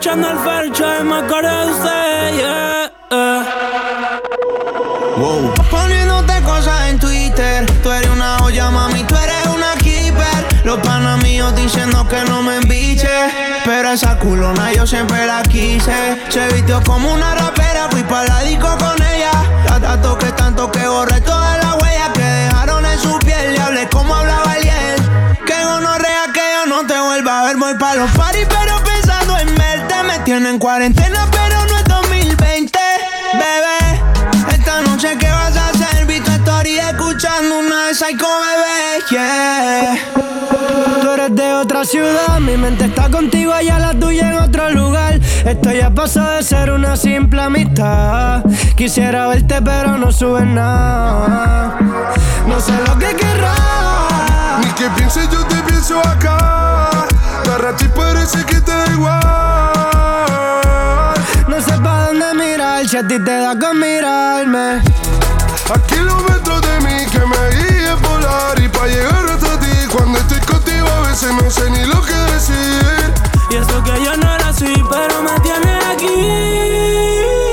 Escuchando el fercho y me de usted. Yeah, yeah. Poniéndote cosas en Twitter. Tú eres una olla, mami, tú eres una keeper. Los panas míos diciendo que no me embiche. Pero esa culona yo siempre la quise. Se vistió como una rapera, fui pa' la disco con ella. La tanto que tanto que borré todas las huellas que dejaron en su piel. Y hablé como hablaba ayer. Que gonorrea que yo no te vuelva a ver. Voy pa' los parties, pero tienen en cuarentena, pero no es 2020. Bebé, esta noche ¿qué vas a hacer? Vi tu story escuchando una de Psycho Bebé, yeah. Tú eres de otra ciudad, mi mente está contigo, allá la tuya en otro lugar. Esto ya pasó de ser una simple amistad. Quisiera verte, pero no subes nada. No sé lo que querrás. Ni que pienses yo te pienso acá Para ti parece que te da igual No sé pa' dónde mirar, si a ti te da con mirarme. A kilómetros de mí que me guíe volar Y pa' llegar hasta ti Cuando estoy contigo a veces no sé ni lo que decir Y eso que yo no era así, pero me tiene aquí.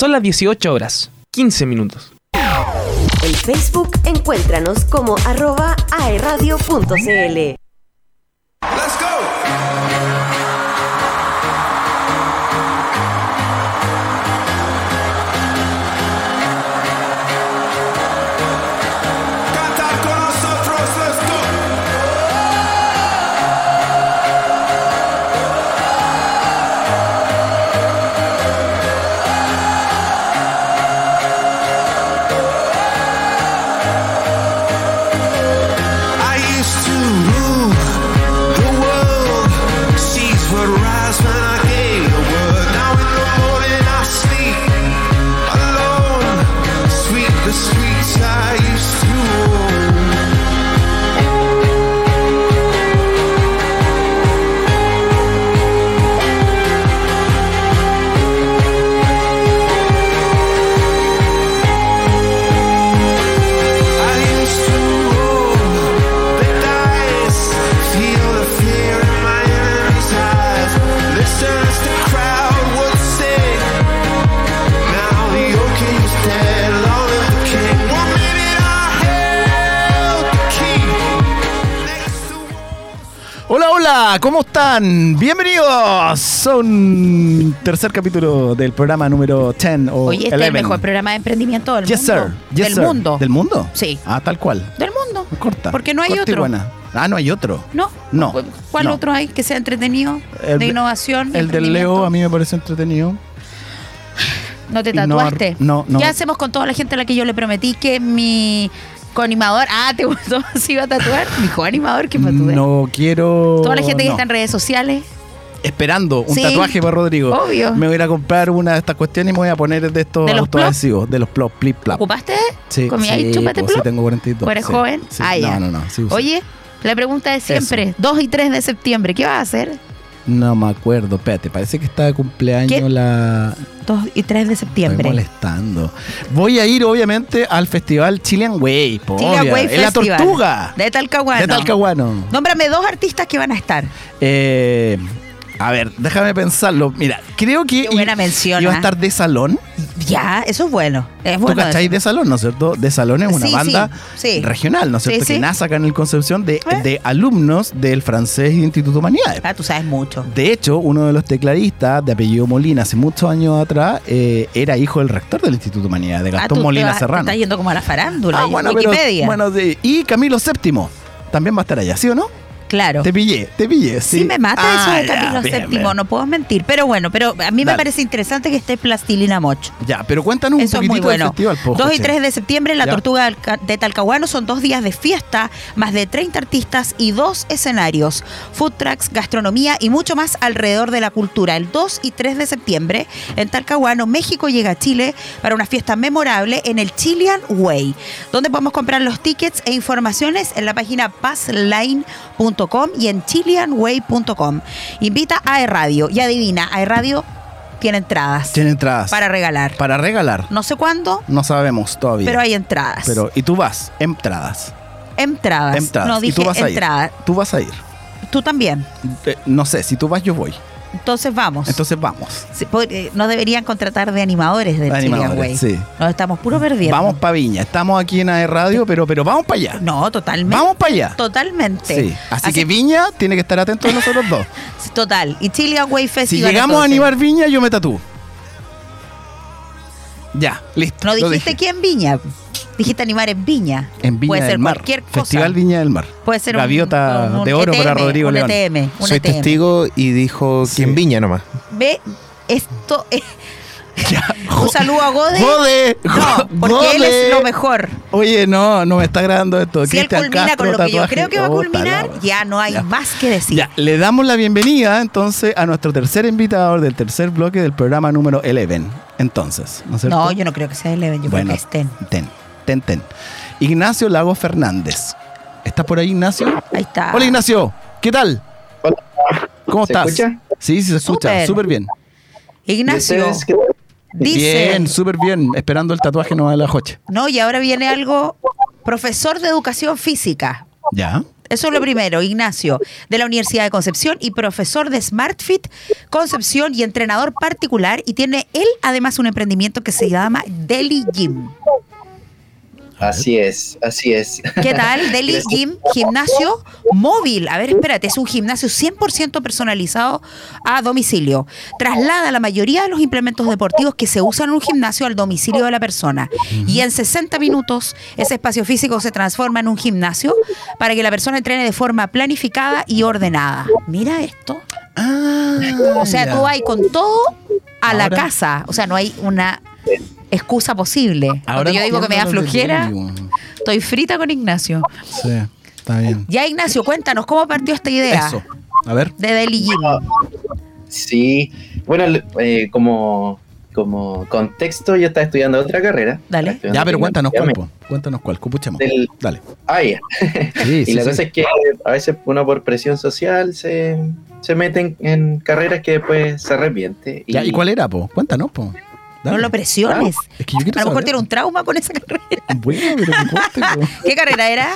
Son las 18 horas, 15 minutos. En Facebook encuéntranos como arroba aeradio.cl. están? Bienvenidos a un tercer capítulo del programa número 10 o Oye, este es el 11. mejor programa de emprendimiento del Yes, mundo. sir. Yes, del sir. mundo. ¿Del mundo? Sí. Ah, tal cual. Del mundo. Corta. Porque no hay Corta y otro. buena. Ah, no hay otro. No. No. ¿Cuál no. otro hay que sea entretenido? El de innovación. El del? Leo a mí me parece entretenido. ¿No te tatuaste? no, no. ¿Qué hacemos con toda la gente a la que yo le prometí que mi coanimador. Ah, ¿te gustó? ¿Se iba a tatuar? Mi coanimador que me tatué. No quiero. Toda la gente que no. está en redes sociales. Esperando un Sí. tatuaje para Rodrigo. Obvio. Me voy a ir a comprar una de estas cuestiones y me voy a poner de estos ¿De autoadhesivos, de los plop, plip, plap. ¿Ocupaste? Sí, ¿Comí sí, ahí chúpate pues, sí, plop? tengo 42. ¿O eres sí, joven? sí. Ah, ya. No, no, no. Oye, la pregunta de siempre. 2 y 3 de septiembre, ¿qué vas a hacer? No me acuerdo, espérate, parece que está de cumpleaños ¿Qué? la. 2 y 3 de Estoy septiembre. molestando. Voy a ir, obviamente, al festival Chilean Way. Chilean. Way En la. Tortuga. De Talcahuano. De Talcahuano. Nómbrame dos artistas que van a estar. Eh, a ver, déjame pensarlo. Mira, creo que Qué buena i- mención, iba a ¿ah? estar de salón. Ya, eso es bueno. Es ¿Tú bueno cacháis eso. de salón, no es cierto? De salón es una Sí, banda sí, regional, ¿no es cierto? sí. Que nace acá en el Concepción de, ¿Eh? de alumnos del francés y Instituto Humanidades. Ah, tú sabes mucho. De hecho, uno de los tecladistas de apellido Molina hace muchos años atrás eh, era hijo del rector del Instituto Humanidades, de Ah, Gastón tú te Molina vas- Serrano. Estás yendo como a la farándula. Ah, y bueno, pero, Wikipedia. bueno, sí. Y Camilo VII también va a estar allá, ¿sí o no? Claro. Te pillé, te pillé. Sí, Sí, me mata Ah, eso de ya, Camilo bien, VII, bien. no puedo mentir. Pero bueno, pero a mí me parece interesante que esté Plastilina Mocho. Ya, pero cuéntanos Eso un es muy poquitito del bueno. festival, po, 2 y Joche. 3 de septiembre en la Ya. Tortuga del de Talcahuano son dos días de fiesta, más de 30 artistas y dos escenarios, food trucks, gastronomía y mucho más alrededor de la cultura. El 2 y 3 de septiembre en Talcahuano, México llega a Chile para una fiesta memorable en el Chilean Way, donde podemos comprar los tickets e informaciones en la página passline.com y en chileanway.com. Invita a E-Radio y adivina, a E-Radio tiene entradas Tiene entradas. para regalar. Para regalar. No sé cuándo, No sabemos todavía. pero hay entradas. Pero, y tú vas, entradas. entradas. Entradas. No y dije tú vas a ir. entrada. Tú vas a ir. Tú también. Eh, no sé, si tú vas, yo voy. Entonces vamos. Entonces vamos. Sí, no deberían contratar de animadores del Chilean sí. Nos estamos puro perdiendo. Vamos para Viña. Estamos aquí en AE Radio, pero, pero vamos para allá. No, totalmente. Vamos para allá. Totalmente. Sí. Así, que Viña tiene que estar atento de nosotros dos. Total. Y Chilean Way Si Festival. llegamos a animar Viña, yo me tatúo. Ya, listo. No dijiste en Viña. Dijiste animar en Viña. En Viña Puede del ser Mar. cualquier cosa. Festival Viña del Mar. Puede ser un- Gaviota un, un de oro para ETM, Rodrigo un León. ETM, un Soy ETM. testigo y dijo Sí. que en Viña nomás. Ve, esto es. Ya. Un saludo a Gode. Gode, No, porque él es lo mejor. Oye, no, no me está grabando esto. Si él Cristian culmina Castro, con lo que yo tatuaje. creo que va a Oh, culminar, ya no hay Ya. más que decir. Ya, le damos la bienvenida entonces a nuestro tercer invitado del tercer bloque del programa número 11. Entonces, ¿no es cierto? No, yo no creo que sea Eleven, yo bueno, creo que estén. ten, ten, ten. Ignacio Lago Fernández. ¿Está por ahí, Ignacio? Ahí está. Hola, Ignacio. ¿Qué tal? ¿Cómo ¿Se estás? escucha? Sí, sí, se escucha. Súper. Súper bien. Ignacio, dice. Bien, súper bien. Esperando el tatuaje no de la Joche. No, y ahora viene algo. Profesor de educación física. ¿Ya? Eso es lo primero, Ignacio, de la Universidad de Concepción y profesor de SmartFit Concepción y entrenador particular. Y tiene él además un emprendimiento que se llama Deli Gym. Así es, así es. ¿Qué tal? Deli. Gym, gimnasio móvil. A ver, espérate, es un gimnasio 100% personalizado a domicilio. Traslada la mayoría de los implementos deportivos que se usan en un gimnasio al domicilio de la persona. Y en 60 minutos ese espacio físico se transforma en un gimnasio para que la persona entrene de forma planificada y ordenada. Mira esto. Ah, O sea, ya. tú vas con todo a la casa. O sea, no hay una excusa posible. Cuando yo digo que me da flojera, estoy frita con Ignacio. Sí, está bien. Ya, Ignacio, cuéntanos cómo partió esta idea Eso. A ver. de Deli. Sí, bueno, eh, como, como contexto, yo estaba estudiando otra carrera. Dale. Ya, pero cuéntanos cuál, po. Cuéntanos cuál. Copuchemos. Del- Dale. Ah, ya. Sí, y sí, la sí. cosa es que a veces uno por presión social se, se mete en, en carreras que después se arrepiente. Ya, ¿y cuál era, po? Cuéntanos, po. No Dale. lo presiones. Es que yo quiero A lo mejor tiene un trauma con esa carrera. Bueno, pero cuente, po. ¿Qué carrera era?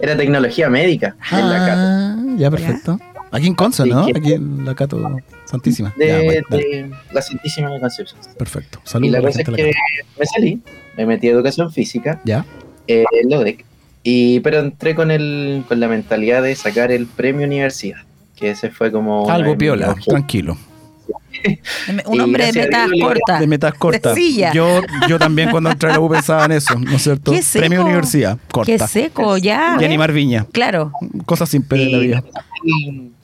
Era tecnología médica en la Cato. Ah, ya, perfecto. Aquí en Conce, ¿no? Aquí en la Cato Santísima. De, ya, bueno, dale. de la Santísima de Concepción. Perfecto. Y Saludos la a la cosa es que Cato. me salí, me metí a educación física, Ya. eh, en LODEC, y, pero entré con, el, con la mentalidad de sacar el premio universidad. que ese fue como... Algo piola, tranquilo. Un hombre de metas cortas. De metas cortas. Yo, yo también cuando entré a la U pensaba en eso, ¿no es cierto? Qué seco. Premio Universidad, corta. Qué seco, ya. Y animar viña. Claro. Cosas simples de la vida.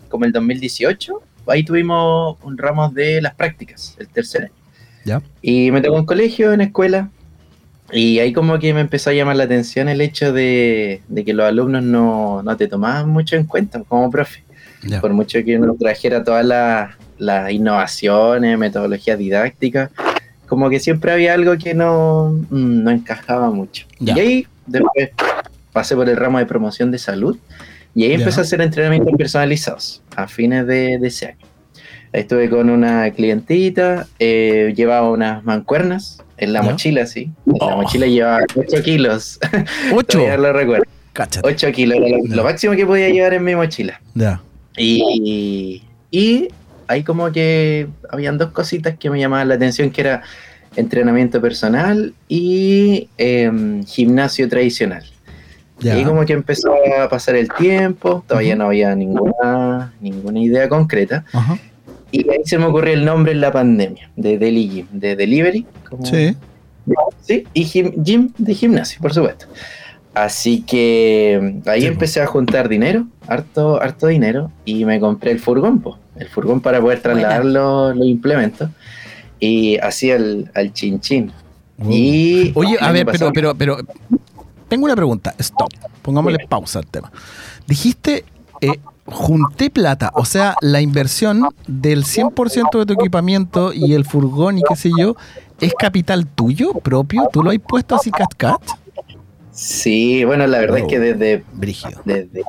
como el 2018, ahí tuvimos un ramo de las prácticas, el tercer año. ¿Ya? Y me tocó en colegio, en escuela, y ahí como que me empezó a llamar la atención el hecho de, de que los alumnos no, no te tomaban mucho en cuenta como profe. Ya. Por mucho que uno trajera todas las, las innovaciones, metodologías didácticas, como que siempre había algo que no, mm, no encajaba mucho. Ya. Y ahí después pasé por el ramo de promoción de salud y ahí Ya. empecé a hacer entrenamientos personalizados a fines de, de ese año. Ahí estuve con una clientita, eh, llevaba unas mancuernas en la mochila, sí. En la Oh. mochila llevaba 8 kilos. Ocho. Todavía lo recuerdo. Cáchate. 8 kilos era lo, lo máximo que podía llevar en mi mochila. Ya. Y, y ahí como que habían dos cositas que me llamaban la atención, que era entrenamiento personal y em, gimnasio tradicional. Ya. Y ahí como que empezó a pasar el tiempo, todavía no había ninguna, ninguna idea concreta. Y ahí se me ocurrió el nombre en la pandemia, de Deli Gym, de Delivery. como- Sí. Sí, y gym, gym de gimnasio, por supuesto. Así que ahí Sí, po. empecé a juntar dinero, harto, harto dinero, y me compré el furgón, po, el furgón para poder trasladar los, los implementos. Y así al, al chin chin. Wow. Y Oye, a ver, pero, pero, pero, tengo una pregunta. Stop. Pongámosle pausa al tema. Dijiste, eh, junté plata, o sea, la inversión del 100% de tu equipamiento y el furgón y qué sé yo, ¿es capital tuyo, propio? ¿Tú lo has puesto así cat cat? Sí, bueno, la verdad Wow. es que desde, desde,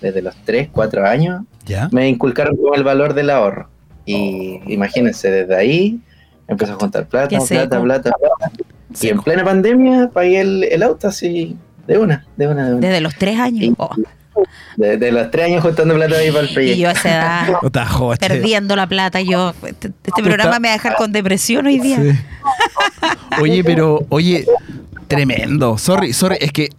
desde los 3, 4 años ¿Ya? me inculcaron como el valor del ahorro. Y imagínense, desde ahí empecé a juntar plata, plata, plata, plata. Y en plena pandemia pagué el, el auto así, de una, de una, de una. Desde los tres años. Oh, De, de los tres años juntando plata ahí para el y proyecto. yo a esa edad perdiendo la plata. Yo, este, este programa está- me va a dejar con depresión hoy día. Sí. Oye, pero, oye, tremendo. Sorry, sorry, es que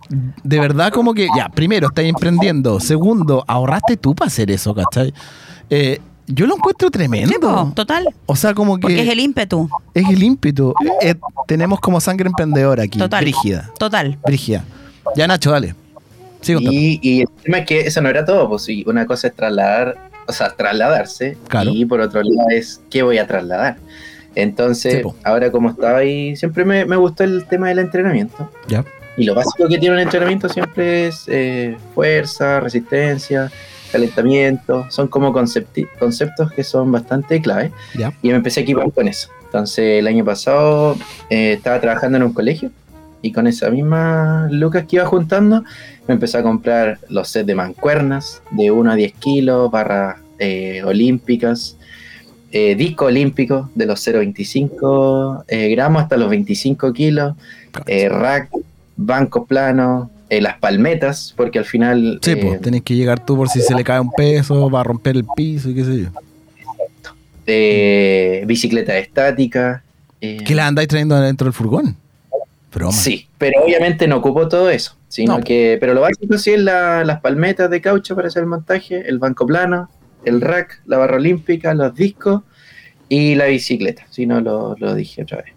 de verdad como que, ya, primero, estás emprendiendo. Segundo, ahorraste tú para hacer eso, ¿cachai? Eh, yo lo encuentro Sí, po, tremendo. total. O sea, como que Porque es el ímpetu. es el ímpetu. Eh, tenemos como sangre emprendedora aquí. Total. Brígida. Total. Brígida. Ya, Nacho, dale. Sí. Y, y el tema es que eso no era todo, pues sí, una cosa es trasladar, o sea, trasladarse, Claro. y por otro lado es qué voy a trasladar. Entonces, Sí, ahora como estaba ahí, siempre me, me gustó el tema del entrenamiento. Ya. Y lo básico que tiene un entrenamiento siempre es eh, fuerza, resistencia, calentamiento. Son como conceptos que son bastante clave. Ya. Y me empecé a equipar con eso. Entonces, el año pasado eh, estaba trabajando en un colegio y con esa misma lucas que iba juntando, me empecé a comprar los sets de mancuernas de 1 a 10 kilos, barras eh, olímpicas, eh, disco olímpico de los 0,25 eh, gramos hasta los 25 kilos, eh, rack, banco plano, eh, las palmetas, porque al final... Sí, pues, tenés que llegar tú por si se le cae un peso, va a romper el piso y qué sé yo. eh, bicicleta estática. ¿Qué la andáis trayendo dentro del furgón? Broma. Sí, pero obviamente no ocupo todo eso, sino No. que, pero lo básico sí es la- las palmetas de caucho para hacer el montaje, el banco plano, el rack, la barra olímpica, los discos y la bicicleta, si no lo, lo dije otra vez.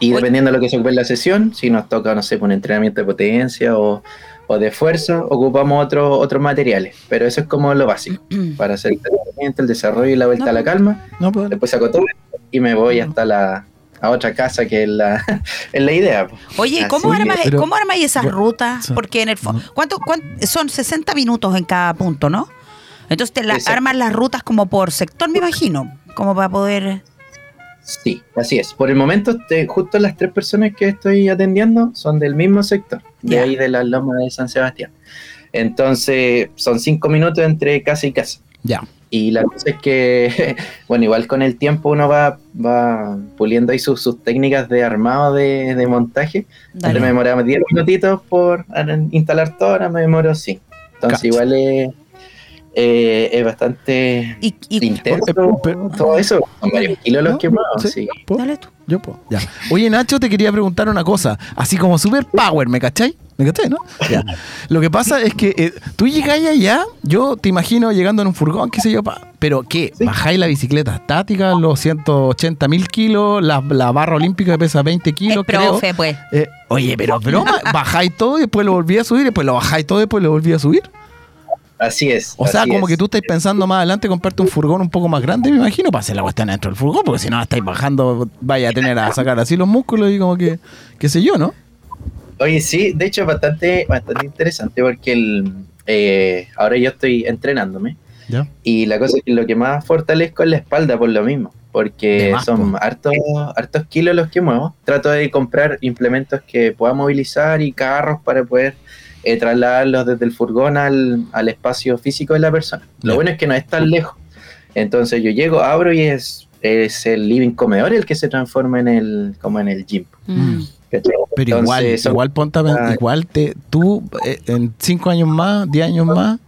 Y Oye. dependiendo de lo que se ocupe en la sesión, si nos toca, no sé, un entrenamiento de potencia o, o de fuerza, ocupamos otro- otros materiales, pero eso es como lo básico, para hacer el entrenamiento, el desarrollo y la vuelta No, a la calma, No, pues, después saco todo y me voy hasta la a otra casa que es la, es la idea. Oye, ¿cómo armas, pero- ¿cómo armáis esas bueno, rutas? Porque en el fondo. ¿cuánto, cuán- son 60 minutos en cada punto, ¿no? Entonces te la, armas las rutas como por sector, me imagino, como para poder... Sí, así es. Por el momento, te- justo las tres personas que estoy atendiendo son del mismo sector, de Ya. ahí de la loma de San Sebastián. Entonces, son cinco minutos entre casa y casa. ya. Y la cosa es que, bueno, igual con el tiempo uno va, va puliendo ahí sus, sus técnicas de armado de, de montaje. Antes me demoraba 10 minutitos por instalar todo, ahora me demoro 5. Entonces Cacha. igual es, eh, es bastante Y, y- intenso. Eh, pero- todo eso, son varios kilos los ¿No? quemados. Sí. Sí. ¿Puedo? Dale tú. Yo puedo. Ya. Oye, Nacho, te quería preguntar una cosa. Así como super power, ¿me cachai? ¿Me cachai, no? Ya. Lo que pasa es que eh, tú llegáis allá, yo te imagino llegando en un furgón, qué sé yo, pa- pero ¿qué? ¿Bajáis la bicicleta estática, los 180 mil kilos, la, la barra olímpica que pesa 20 kilos, Es creo? profe, pues. Eh, oye, pero broma, bajáis todo y después lo volví a subir, y después lo bajáis todo y después lo volví a subir. Así es. O sea, como es. que tú estáis pensando más adelante comprarte un furgón un poco más grande, me imagino, para hacer la cuestión dentro del furgón, porque si no estáis bajando, vaya a tener a sacar así los músculos y como que, qué sé yo, ¿no? Oye, sí, de hecho es bastante, bastante interesante porque el, eh, ahora yo estoy entrenándome Ya. y la cosa es que lo que más fortalezco es la espalda por lo mismo, porque más, son hartos, hartos kilos los que muevo. Trato de comprar implementos que pueda movilizar y carros para poder eh, trasladarlos desde el furgón al, al espacio físico de la persona. Lo bueno es que no es tan lejos. Entonces yo llego, abro y es, es el living comedor el que se transforma en el, como en el gym. Mm. Pero igual, son- igual ponte Ah. igual te, tú eh, en 5 años más, 10 años más,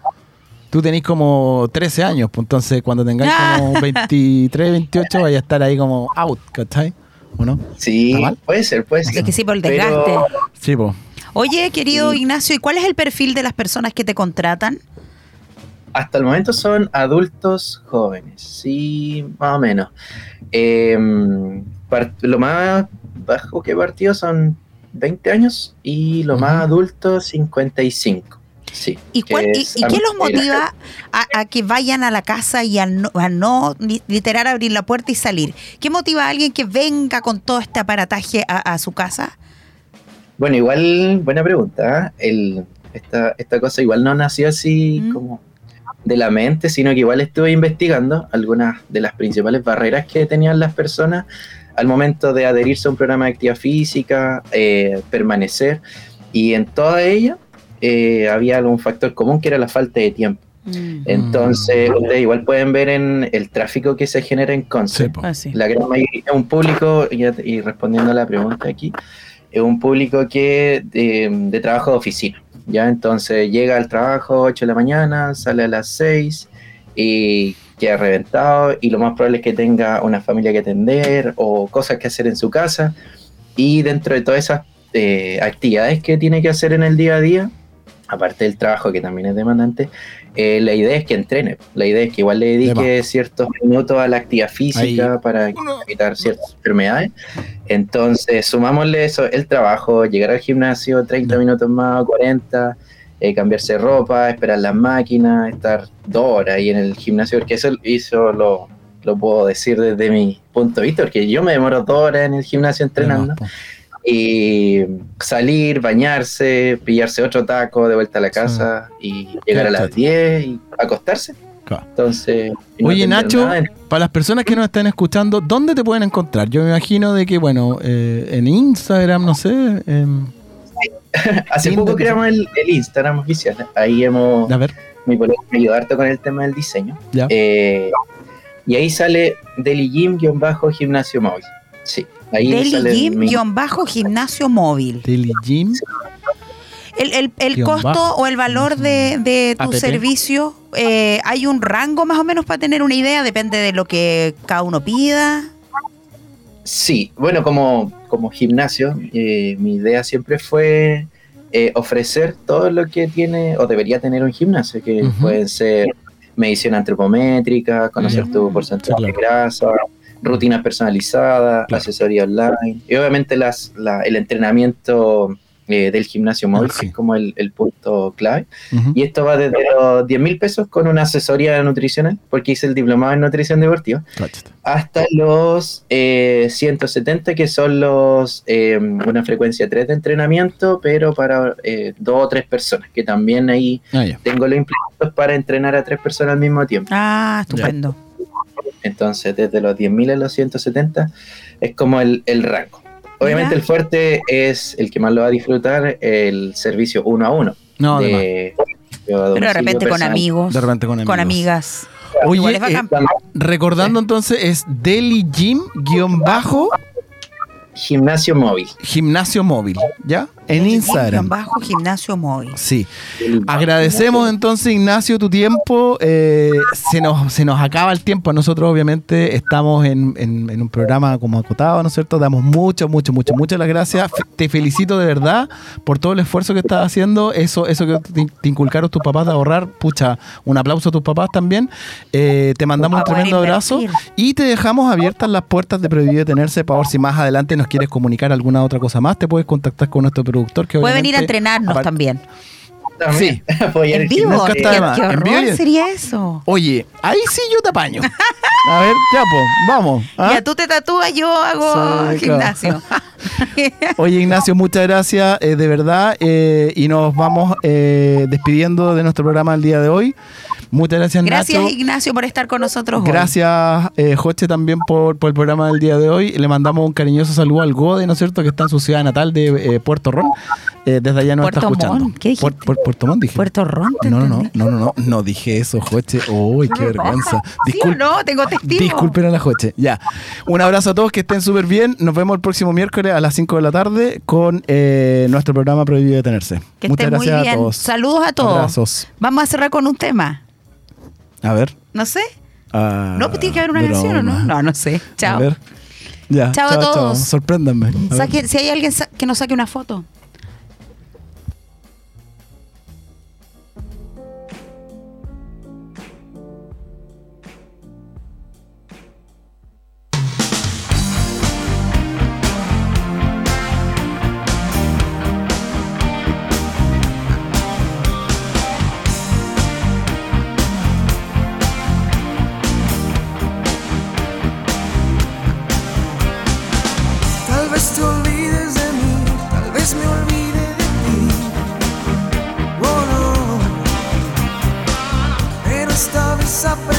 tú tenés como 13 años, pues entonces cuando tengáis Ah. como 23, 28 vaya a estar ahí como out, ¿cachai? ¿O no? Sí, puede ser, puede ser. Es que sí, por el Pero- desgaste. Sí, pues. Oye, querido Ignacio, ¿y cuál es el perfil de las personas que te contratan? Hasta el momento son adultos jóvenes, sí, más o menos. Eh, par- lo más bajo que partió son 20 años y lo más adulto 55. Sí. ¿Y, cuál- y- qué los motiva a, a que vayan a la casa y a no, a no li- literal abrir la puerta y salir? ¿Qué motiva a alguien que venga con todo este aparataje a, a su casa? Bueno, igual, buena pregunta. ¿eh? El, esta, esta cosa igual no nació así Mm. como de la mente, sino que igual estuve investigando algunas de las principales barreras que tenían las personas al momento de adherirse a un programa de actividad física, eh, permanecer, y en toda ella eh, había algún factor común que era la falta de tiempo. Mm. Entonces, ustedes igual pueden ver en el tráfico que se genera en Conce. Sí, po. Ah, sí. La gran mayoría un público, y, y respondiendo a la pregunta aquí, es un público que de, trabajo de oficina. ¿ya? Entonces llega al trabajo 8 de la mañana, sale a las 6 y queda reventado y lo más probable es que tenga una familia que atender o cosas que hacer en su casa y dentro de todas esas eh, actividades que tiene que hacer en el día a día, aparte del trabajo que también es demandante, eh, la idea es que entrene, la idea es que igual le dedique ciertos minutos a la actividad física para evitar ciertas enfermedades. Entonces, sumámosle eso, el trabajo, llegar al gimnasio 30 minutos más, 40, eh, cambiarse ropa, esperar las máquinas, estar dos horas ahí en el gimnasio, porque eso, eso lo, lo puedo decir desde mi punto de vista, porque yo me demoro dos horas en el gimnasio entrenando. Y salir, bañarse, pillarse otro taco de vuelta a la casa y llegar a las 10 y acostarse. Claro. Entonces, no Oye, Nacho, nada. para las personas que nos están escuchando, ¿dónde te pueden encontrar? Yo me imagino de que, bueno, eh, en Instagram, no sé. em, hace poco creamos el, el Instagram oficial. Ahí hemos. a ver, Mi colega me ayudó harto con el tema del diseño. ya. Eh, y ahí sale Deli Gym-gimnasio móvil. Sí, ahí sale Deli mi- Gym, bajo gimnasio móvil. Daily Gym. El, el- el costo bajo. o el valor de, de tu APP. servicio, eh, ¿hay un rango más o menos para tener una idea? Depende de lo que cada uno pida. Sí, bueno, como, como gimnasio, eh, mi idea siempre fue eh, ofrecer todo lo que tiene o debería tener un gimnasio, que Ujú. pueden ser medición antropométrica, conocer Ya. tu porcentaje claro. de grasa, rutinas personalizadas, Claro. asesoría online y obviamente las, la- el entrenamiento eh, del gimnasio móvil, Ah, sí. que es como el, el punto clave. Y esto va desde los 10 mil pesos con una asesoría nutricional, porque hice el diplomado en nutrición deportiva hasta los eh, 170, que son los eh, una frecuencia 3 de entrenamiento, pero para eh, dos o tres personas, que también ahí Ah, tengo los implementos para entrenar a tres personas al mismo tiempo. Ah, estupendo. Entonces, desde los 10.000 a los 170 es como el, el rango. Obviamente Mira. el fuerte es el que más lo va a disfrutar, el servicio uno a uno. No, de Pero de repente con amigos, De repente con amigos. con amigas. Oye, eh, recordando entonces, es Daily Gym guion bajo Gimnasio móvil. gimnasio móvil, ¿ya? En Instagram. Bajo gimnasio móvil. Sí. Agradecemos entonces, Ignacio, tu tiempo. Eh, se, nos, se nos acaba el tiempo. Nosotros, obviamente, estamos en, en- en un programa como acotado, ¿no es cierto? Damos mucho, mucho, mucho, muchas las gracias. Te felicito de verdad por todo el esfuerzo que estás haciendo. Eso, eso que te, te inculcaron tus papás de ahorrar. Pucha, un aplauso a tus papás también. Eh, te mandamos un tremendo abrazo y te dejamos abiertas las puertas de Prohibido Detenerse para ver si más adelante nos quieres comunicar alguna otra cosa más. Te puedes contactar con nuestro productor que Puede venir a entrenarnos también. Sí. En vivo. Nunca ¿Qué, está de más. qué En vivo horror y- sería eso? Oye, ahí sí yo te apaño. A ver, ya, pues, vamos. ¿ah? Ya tú te tatúas, yo hago Sí, gimnasio. Oye, Ignacio, muchas gracias, eh, de verdad. eh, y nos vamos eh, despidiendo de nuestro programa el día de hoy. Muchas gracias, Gracias, Nacho. Ignacio, por estar con nosotros hoy. Gracias, eh, Joche, también por, por el programa del día de hoy. Le mandamos un cariñoso saludo al Gode, ¿no es cierto?, que está en su ciudad natal de eh, Puerto Ron. Eh, desde allá nos está Puerto escuchando. Montt, ¿qué dijiste? Puerto Montt dije. Puerto Ron, ¿te no, no, no, no, no, no, no dije eso, Joche. Uy, qué vergüenza. ¿Sí o no? Tengo testigo. Disculpen a la Joche. Ya. Un abrazo a todos, que estén súper bien. Nos vemos el próximo miércoles a las 5 de la tarde con eh, nuestro programa Prohibido Detenerse. Que Muchas estén muy gracias bien. a todos. Saludos a todos. Abrazos. Vamos a cerrar con un tema. A ver. No sé. ah, No, pues tiene que haber una canción o no. broma. No, no sé. Chao. A ver. Ya. Chao a todos. Sorpréndanme. A ver. Saque- si hay alguien que nos saque una foto. up